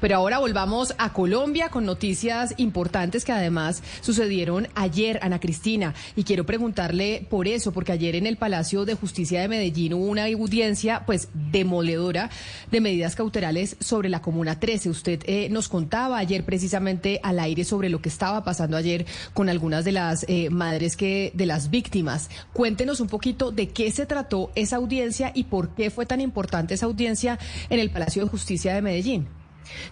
Pero ahora volvamos a Colombia con noticias importantes que además sucedieron ayer, Ana Cristina. Y quiero preguntarle por eso, porque ayer en el Palacio de Justicia de Medellín hubo una audiencia pues demoledora de medidas cautelales sobre la Comuna 13. Usted eh, nos contaba ayer precisamente al aire sobre lo que estaba pasando ayer con algunas de las eh, madres que de las víctimas. Cuéntenos un poquito de qué se trató esa audiencia y por qué fue tan importante esa audiencia en el Palacio de Justicia de Medellín.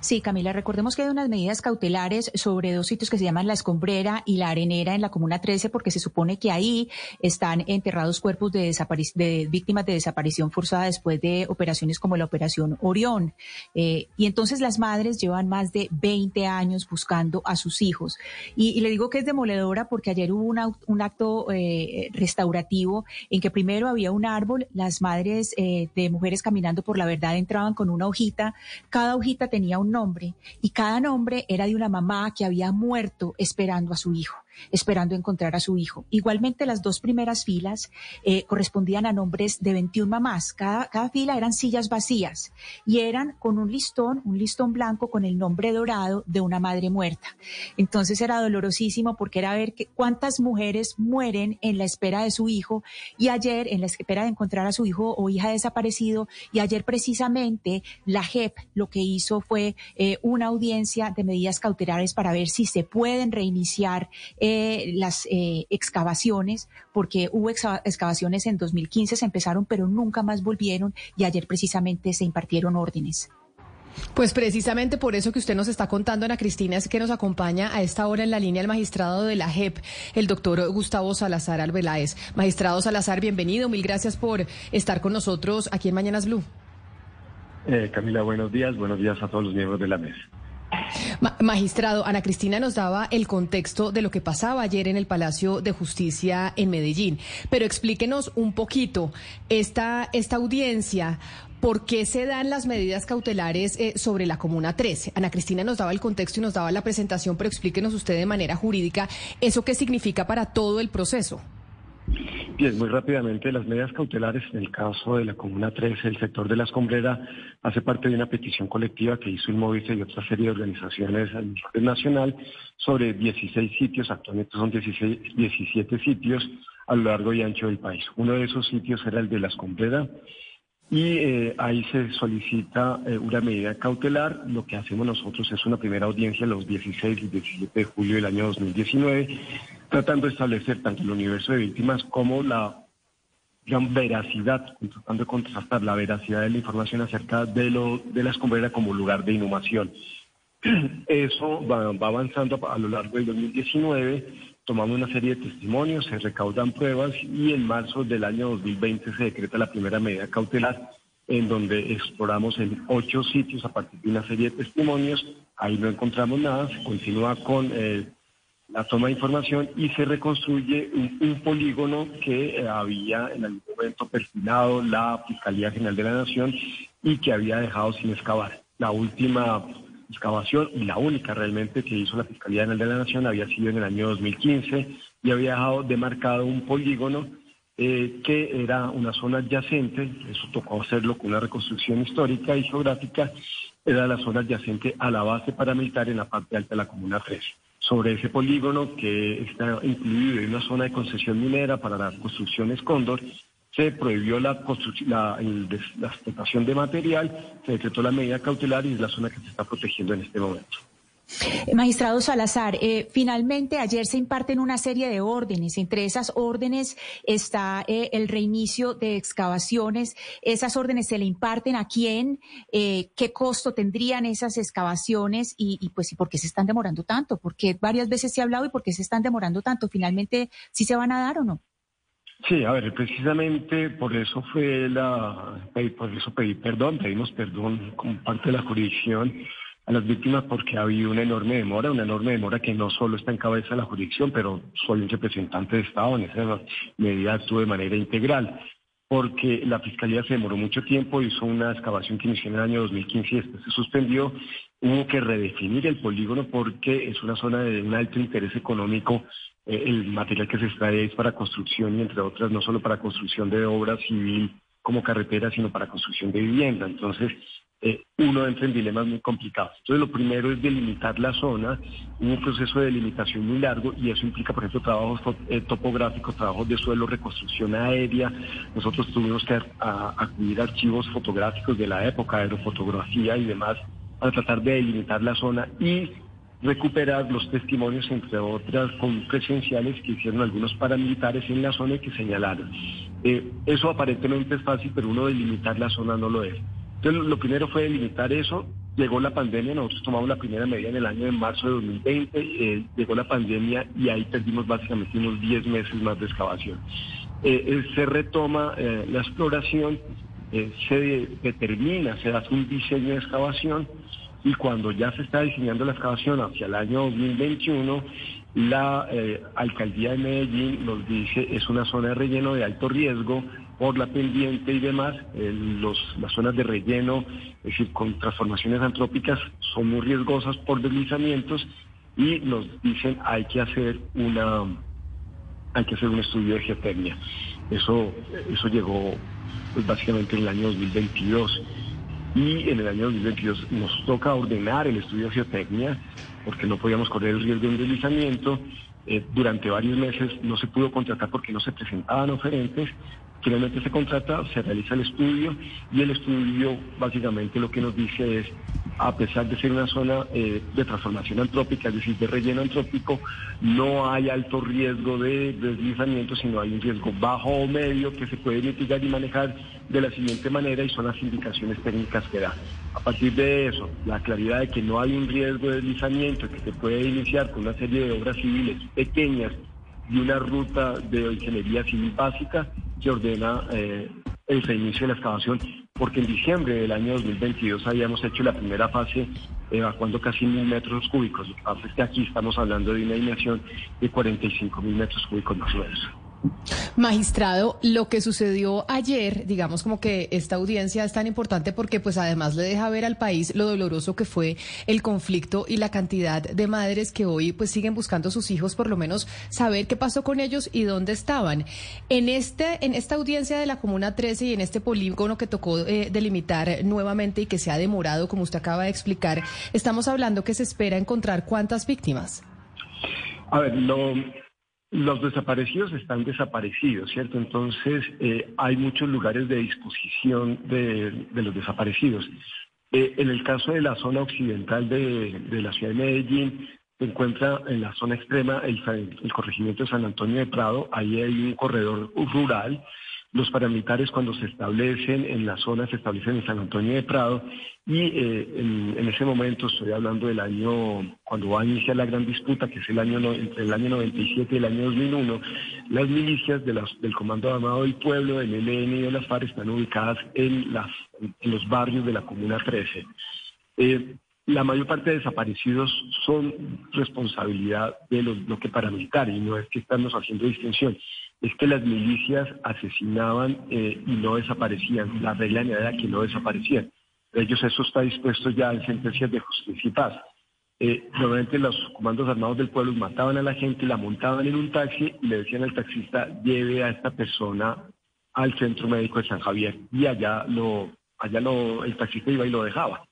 Sí, Camila, recordemos que hay unas medidas cautelares sobre dos sitios que se llaman La Escombrera y La Arenera en la Comuna 13, porque se supone que ahí están enterrados cuerpos de, víctimas de desaparición forzada después de operaciones como la Operación Orión. Eh, y entonces las madres llevan más de 20 años buscando a sus hijos. Y, le digo que es demoledora porque ayer hubo un acto eh, restaurativo en que primero había un árbol, las madres eh, de mujeres caminando por la verdad entraban con una hojita, cada hojita tenía un nombre y cada nombre era de una mamá que había muerto esperando a su hijo esperando encontrar a su hijo. Igualmente, las dos primeras filas eh, correspondían a nombres de 21 mamás. Cada, cada fila eran sillas vacías y eran con un listón, un listón blanco con el nombre dorado de una madre muerta. Entonces era dolorosísimo porque era ver que, cuántas mujeres mueren en la espera de su hijo y ayer en la espera de encontrar a su hijo o hija desaparecido y ayer precisamente la JEP lo que hizo fue eh, una audiencia de medidas cautelares para ver si se pueden reiniciar eh, las eh, excavaciones, porque hubo excavaciones en 2015, se empezaron, pero nunca más volvieron y ayer precisamente se impartieron órdenes. Pues precisamente por eso que usted nos está contando, Ana Cristina, es que nos acompaña a esta hora en la línea el magistrado de la JEP, el doctor Gustavo Salazar Arbeláez. Magistrado Salazar, bienvenido, mil gracias por estar con nosotros aquí en Mañanas Blue. Eh, Camila, buenos días, buenos días a todos los miembros de la mesa magistrado, Ana Cristina nos daba el contexto de lo que pasaba ayer en el Palacio de Justicia en Medellín, pero explíquenos un poquito esta, esta audiencia. ¿Por qué se dan las medidas cautelares eh, sobre la Comuna 13? Ana Cristina nos daba el contexto y nos daba la presentación, pero explíquenos usted de manera jurídica eso qué significa para todo el proceso. Bien, muy rápidamente, las medidas cautelares en el caso de la Comuna 13, el sector de la escombrera, hace parte de una petición colectiva que hizo el Movice y otra serie de organizaciones a nivel nacional sobre 16 sitios, actualmente son 16, 17 sitios a lo largo y ancho del país. Uno de esos sitios era el de la escombrera y eh, ahí se solicita eh, una medida cautelar. Lo que hacemos nosotros es una primera audiencia los 16 y 17 de julio del año 2019 tratando de establecer tanto el universo de víctimas como la veracidad, tratando de contrastar la veracidad de la información acerca de, lo, de la escombrera como lugar de inhumación. Eso va, avanzando a lo largo del 2019, tomamos una serie de testimonios, se recaudan pruebas y en marzo del año 2020 se decreta la primera medida cautelar en donde exploramos en ocho sitios a partir de una serie de testimonios. Ahí no encontramos nada, se continúa con eh, la toma de información y se reconstruye un, polígono que eh, había en algún momento perfilado la Fiscalía General de la Nación y que había dejado sin excavar. La última excavación y la única realmente que hizo la Fiscalía General de la Nación había sido en el año 2015 y había dejado demarcado un polígono eh, que era una zona adyacente, eso tocó hacerlo con una reconstrucción histórica y geográfica, era la zona adyacente a la base paramilitar en la parte alta de la Comuna 13 sobre ese polígono que está incluido en una zona de concesión minera para las construcciones Cóndor, se prohibió la, la, la explotación de material, se decretó la medida cautelar y es la zona que se está protegiendo en este momento. Magistrado Salazar, eh, finalmente ayer se imparten una serie de órdenes. Entre esas órdenes está eh, el reinicio de excavaciones. ¿Esas órdenes se le imparten a quién? Eh, ¿Qué costo tendrían esas excavaciones? Y, pues, ¿y por qué se están demorando tanto? Porque varias veces se ha hablado y por qué se están demorando tanto. ¿Finalmente sí se van a dar o no? Sí, a ver, precisamente por eso fue la, por eso pedí perdón, pedimos perdón como parte de la jurisdicción a las víctimas porque ha habido una enorme demora, una enorme demora que no solo está en cabeza de la jurisdicción, pero soy un representante de Estado, en esa medida actúo de manera integral, porque la Fiscalía se demoró mucho tiempo, hizo una excavación que inició en el año 2015 y después se suspendió, hubo que redefinir el polígono porque es una zona de un alto interés económico, el material que se extrae es para construcción y entre otras no solo para construcción de obra civil como carretera, sino para construcción de vivienda. Entonces, eh, uno entra en dilemas muy complicados. Entonces, lo primero es delimitar la zona, un proceso de delimitación muy largo y eso implica, por ejemplo, trabajos eh, topográficos, trabajos de suelo, reconstrucción aérea. Nosotros tuvimos que acudir a archivos fotográficos de la época, aerofotografía y demás, para tratar de delimitar la zona y recuperar los testimonios, entre otras, con presenciales que hicieron algunos paramilitares en la zona y que señalaron. Eh, eso aparentemente es fácil, pero uno delimitar la zona no lo es. Entonces, lo primero fue delimitar eso. Llegó la pandemia, nosotros tomamos la primera medida en el año de marzo de 2020, eh, llegó la pandemia y ahí perdimos básicamente unos 10 meses más de excavación. Eh, eh, se retoma la exploración, se determina, se hace un diseño de excavación y cuando ya se está diseñando la excavación hacia el año 2021, la alcaldía de Medellín nos dice es una zona de relleno de alto riesgo, por la pendiente y demás, los, las zonas de relleno, es decir, con transformaciones antrópicas, son muy riesgosas por deslizamientos y nos dicen hay que hacer una hay que hacer un estudio de geotecnia. Eso, eso llegó pues, básicamente en el año 2022 y en el año 2022 nos toca ordenar el estudio de geotecnia porque no podíamos correr el riesgo de un deslizamiento. Eh, durante varios meses no se pudo contratar porque no se presentaban oferentes Finalmente se contrata, se realiza el estudio y el estudio básicamente lo que nos dice es, a pesar de ser una zona eh, de transformación antrópica, es decir, de relleno antrópico, no hay alto riesgo de deslizamiento, sino hay un riesgo bajo o medio que se puede mitigar y manejar de la siguiente manera y son las indicaciones técnicas que da. A partir de eso, la claridad de que no hay un riesgo de deslizamiento, que se puede iniciar con una serie de obras civiles pequeñas y una ruta de ingeniería civil básica que ordena eh, el reinicio de la excavación, porque en diciembre del año 2022 habíamos hecho la primera fase evacuando casi mil metros cúbicos. Lo que aquí estamos hablando de una dimensión de 45 mil metros cúbicos más o menos. Magistrado, lo que sucedió ayer, digamos como que esta audiencia es tan importante porque pues además le deja ver al país lo doloroso que fue el conflicto y la cantidad de madres que hoy pues siguen buscando a sus hijos, por lo menos saber qué pasó con ellos y dónde estaban. En este en esta audiencia de la Comuna 13 y en este polígono que tocó eh, delimitar nuevamente y que se ha demorado, como usted acaba de explicar, estamos hablando que se espera encontrar cuántas víctimas. A ver, lo los desaparecidos están desaparecidos, ¿cierto? Entonces eh, hay muchos lugares de disposición de, los desaparecidos. Eh, en el caso de la zona occidental de, la ciudad de Medellín, se encuentra en la zona extrema el, el corregimiento de San Antonio de Prado, ahí hay un corredor rural los paramilitares cuando se establecen en la zona se establecen en San Antonio de Prado y eh, en, ese momento estoy hablando del año cuando va a iniciar la gran disputa que es el año entre el año 97 y el año 2001 las milicias de del Comando Armado del Pueblo del ELN y de las FARC están ubicadas en los barrios de la Comuna 13 eh, la mayor parte de desaparecidos son responsabilidad de los bloques paramilitares y no es que estamos haciendo distinción es que las milicias asesinaban eh, y no desaparecían. La regla era que no desaparecían. Ellos eso está dispuesto ya en sentencias de justicia y paz. Eh, normalmente los comandos armados del pueblo mataban a la gente, la montaban en un taxi y le decían al taxista, lleve a esta persona al centro médico de San Javier. Y allá lo, allá lo, el taxista iba y lo dejaba.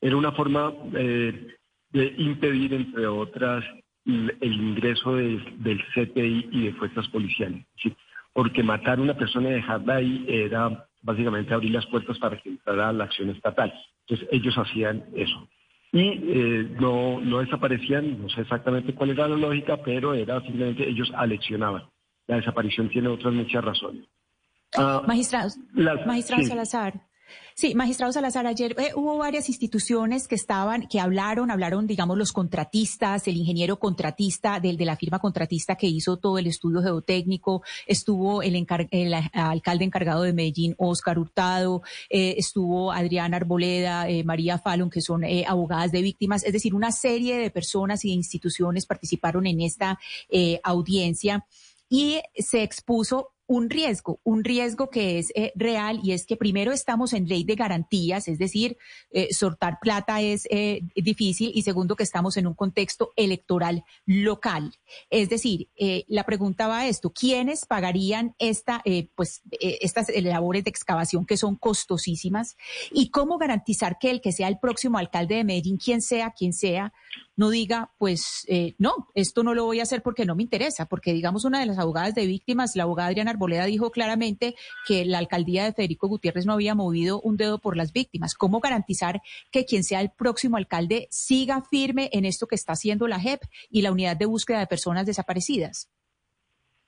Era una forma eh, de impedir, entre otras, el ingreso del CTI y de fuerzas policiales. Porque matar a una persona y dejarla ahí era básicamente abrir las puertas para que entrara la acción estatal. Entonces ellos hacían eso. Y eh, no, no desaparecían, no sé exactamente cuál era la lógica, pero era simplemente ellos aleccionaban. La desaparición tiene otras muchas razones. Ah, magistrados, magistrado Salazar. Sí, magistrado Salazar, ayer eh, hubo varias instituciones que estaban, que hablaron, hablaron, digamos, los contratistas, el ingeniero contratista del de la firma contratista que hizo todo el estudio geotécnico, estuvo el, el alcalde encargado de Medellín, Oscar Hurtado, eh, estuvo Adriana Arboleda, eh, María Fallon, que son abogadas de víctimas, es decir, una serie de personas y de instituciones participaron en esta audiencia. Y se expuso un riesgo, un riesgo que es eh, real y es que primero estamos en ley de garantías, es decir, eh, soltar plata es eh, difícil y segundo que estamos en un contexto electoral local. Es decir, la pregunta va a esto, ¿quiénes pagarían esta, pues, estas labores de excavación que son costosísimas y cómo garantizar que el que sea el próximo alcalde de Medellín, quien sea, quien sea, no diga, pues no, esto no lo voy a hacer porque no me interesa, porque digamos una de las abogadas de víctimas, la abogada Adriana Arboleda dijo claramente que la alcaldía de Federico Gutiérrez no había movido un dedo por las víctimas. ¿Cómo garantizar que quien sea el próximo alcalde siga firme en esto que está haciendo la JEP y la unidad de búsqueda de personas desaparecidas?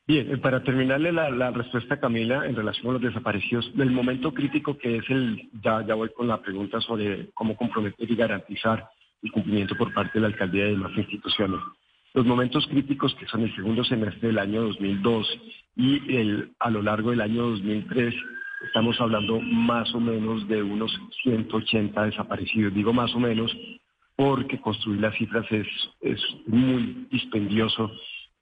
Bien, eh, para terminarle la, respuesta, Camila, en relación con los desaparecidos, del momento crítico que es el, ya, ya voy con la pregunta sobre cómo comprometer y garantizar el cumplimiento por parte de la alcaldía y de demás instituciones. Los momentos críticos que son el segundo semestre del año 2002 y el, a lo largo del año 2003 estamos hablando más o menos de unos 180 desaparecidos. Digo más o menos porque construir las cifras es, es muy dispendioso.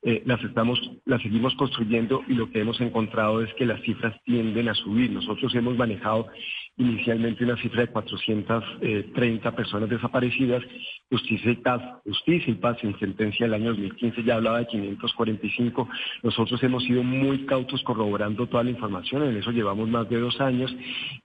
Eh, las estamos, las seguimos construyendo y lo que hemos encontrado es que las cifras tienden a subir. Nosotros hemos manejado inicialmente una cifra de 430 personas desaparecidas. Justicia y Paz, Justicia y Paz en sentencia del año 2015 ya hablaba de 545. Nosotros hemos sido muy cautos corroborando toda la información, en eso llevamos más de dos años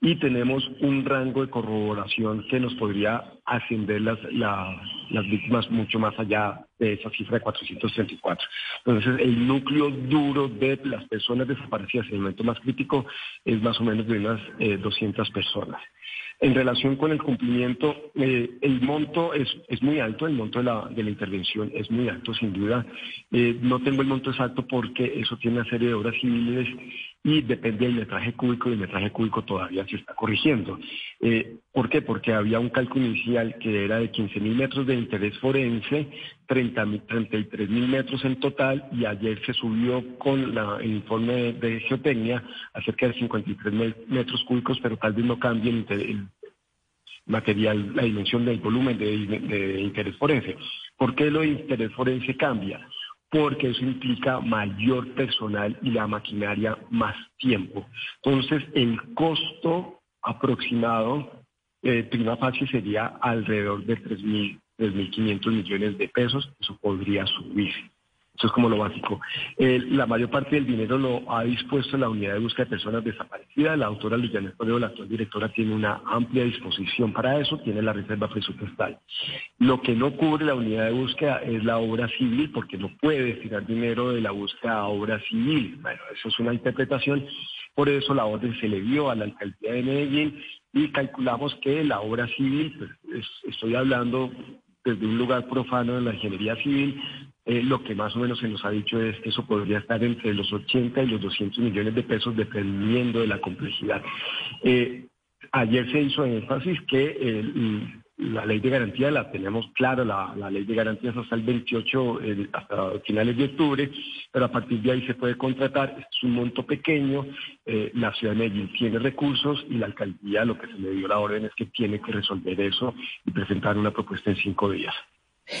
y tenemos un rango de corroboración que nos podría ascender las, las víctimas mucho más allá de esa cifra de 434. Entonces, el núcleo duro de las personas desaparecidas en el momento más crítico es más o menos de unas 200 eh, personas. En relación con el cumplimiento, eh, el monto es, es, muy alto, el monto de la, de la intervención es muy alto, sin duda. Eh, no tengo el monto exacto porque eso tiene una serie de obras civiles y depende del metraje cúbico y el metraje cúbico todavía se está corrigiendo. Eh, ¿Por qué? Porque había un cálculo inicial que era de 15 mil metros de interés forense, 30, 33 mil metros en total y ayer se subió con la, el informe de geotecnia a cerca de 53 metros cúbicos, pero tal vez no cambie el, material, la dimensión del volumen de interés forense. ¿Por qué lo de interés forense cambia? Porque eso implica mayor personal y la maquinaria más tiempo. Entonces, el costo aproximado, eh, prima facie, sería alrededor de 3.000, 3.500 millones de pesos. Eso podría subir. Eso es como lo básico. la mayor parte del dinero lo ha dispuesto la unidad de búsqueda de personas desaparecidas. La autora Liliana Escudero, la actual directora, tiene una amplia disposición para eso, tiene la reserva presupuestal. Lo que no cubre la unidad de búsqueda es la obra civil, porque no puede destinar dinero de la búsqueda a obra civil. Bueno, eso es una interpretación. Por eso la orden se le dio a la alcaldía de Medellín y calculamos que la obra civil, pues, estoy hablando desde un lugar profano de la ingeniería civil, eh, lo que más o menos se nos ha dicho es que eso podría estar entre los 80 y los 200 millones de pesos dependiendo de la complejidad. Eh, ayer se hizo énfasis que la ley de garantía la tenemos clara, la, ley de garantías hasta el 28, hasta finales de octubre, pero a partir de ahí se puede contratar, es un monto pequeño, eh, la ciudad de Medellín tiene recursos y la alcaldía lo que se le dio la orden es que tiene que resolver eso y presentar una propuesta en cinco días.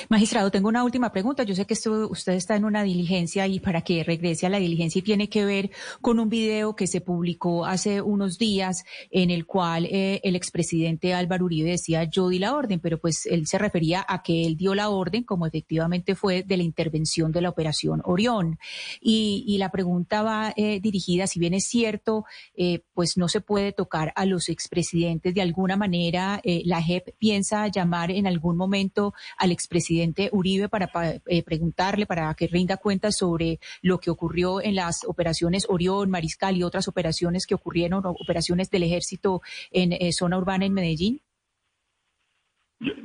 Magistrado, tengo una última pregunta. Yo sé que usted está en una diligencia y para que regrese a la diligencia y tiene que ver con un video que se publicó hace unos días en el cual eh, el expresidente Álvaro Uribe decía yo di la orden, pero pues él se refería a que él dio la orden, como efectivamente fue, de la intervención de la operación Orión. Y, la pregunta va eh, dirigida, si bien es cierto, eh, pues no se puede tocar a los expresidentes de alguna manera. la JEP piensa llamar en algún momento al expresidente presidente Uribe para eh, preguntarle, para que rinda cuentas sobre lo que ocurrió en las operaciones Orión, Mariscal y otras operaciones que ocurrieron, operaciones del ejército en eh, zona urbana en Medellín?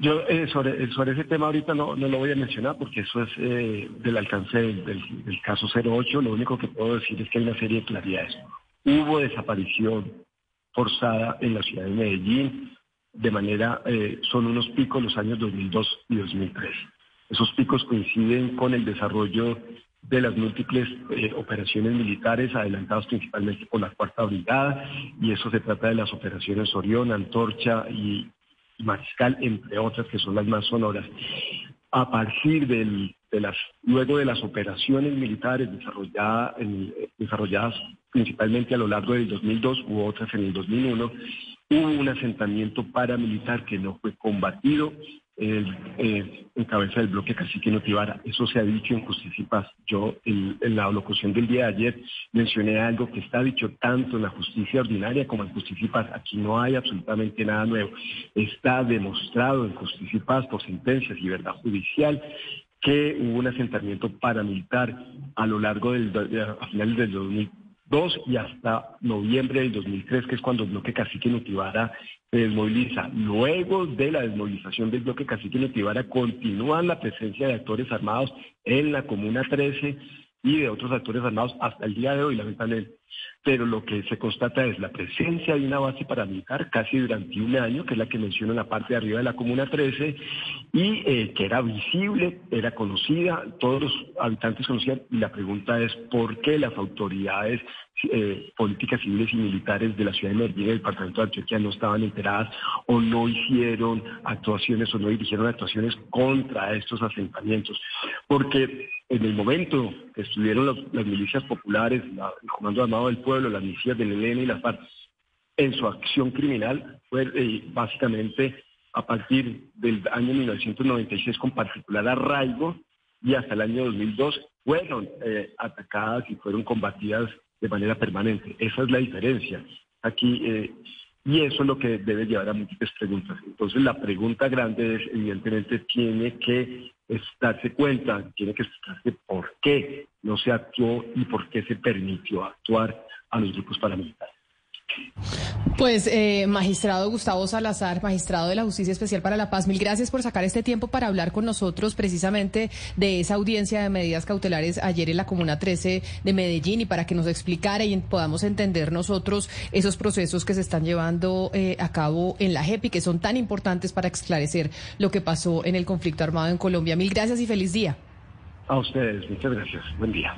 Yo, eh, sobre, sobre ese tema ahorita no, no lo voy a mencionar porque eso es del alcance del, del, caso 08. Lo único que puedo decir es que hay una serie de claridades. Hubo desaparición forzada en la ciudad de Medellín de manera, eh, son unos picos los años 2002 y 2003. Esos picos coinciden con el desarrollo de las múltiples eh, operaciones militares adelantadas principalmente por la Cuarta Brigada, y eso se trata de las operaciones Orión, Antorcha y, Mariscal, entre otras que son las más sonoras. a partir de las, luego de las operaciones militares desarrolladas, desarrolladas principalmente a lo largo del 2002 u otras en el 2001, hubo un asentamiento paramilitar que no fue combatido en cabeza del bloque Cacique Notivara. Eso se ha dicho en Justicia y Paz. Yo en, la locución del día de ayer mencioné algo que está dicho tanto en la justicia ordinaria como en Justicia y Paz. Aquí no hay absolutamente nada nuevo. Está demostrado en Justicia y Paz por sentencias y verdad judicial que hubo un asentamiento paramilitar a lo largo del a finales del 2002 y hasta noviembre del 2003, que es cuando el bloque Cacique Notivara se desmoviliza. Luego de la desmovilización del bloque Cacique Notivara, continúa la presencia de actores armados en la Comuna 13 y de otros actores armados hasta el día de hoy, lamentablemente. Pero lo que se constata es la presencia de una base paramilitar casi durante un año, que es la que menciona en la parte de arriba de la Comuna 13, y eh, que era visible, era conocida, todos los habitantes conocían, y la pregunta es por qué las autoridades eh, políticas civiles y militares de la ciudad de Medellín y del departamento de Antioquia no estaban enteradas o no hicieron actuaciones o no dirigieron actuaciones contra estos asentamientos. Porque en el momento que estuvieron las milicias populares, el Comando Armado del Pueblo, las milicias del ELN y las FARC, en su acción criminal, fue eh, básicamente a partir del año 1996 con particular arraigo y hasta el año 2002 fueron eh, atacadas y fueron combatidas de manera permanente. Esa es la diferencia. Aquí, eh, y eso es lo que debe llevar a múltiples preguntas. Entonces, la pregunta grande es, evidentemente, tiene que darse cuenta, tiene que explicarse por qué no se actuó y por qué se permitió actuar a los grupos paramilitares. Pues, eh, magistrado Gustavo Salazar, magistrado de la Justicia Especial para la Paz, mil gracias por sacar este tiempo para hablar con nosotros precisamente de esa audiencia de medidas cautelares ayer en la Comuna 13 de Medellín y para que nos explicara y podamos entender nosotros esos procesos que se están llevando eh, a cabo en la JEP que son tan importantes para esclarecer lo que pasó en el conflicto armado en Colombia. Mil gracias y feliz día. A ustedes, muchas gracias. Buen día.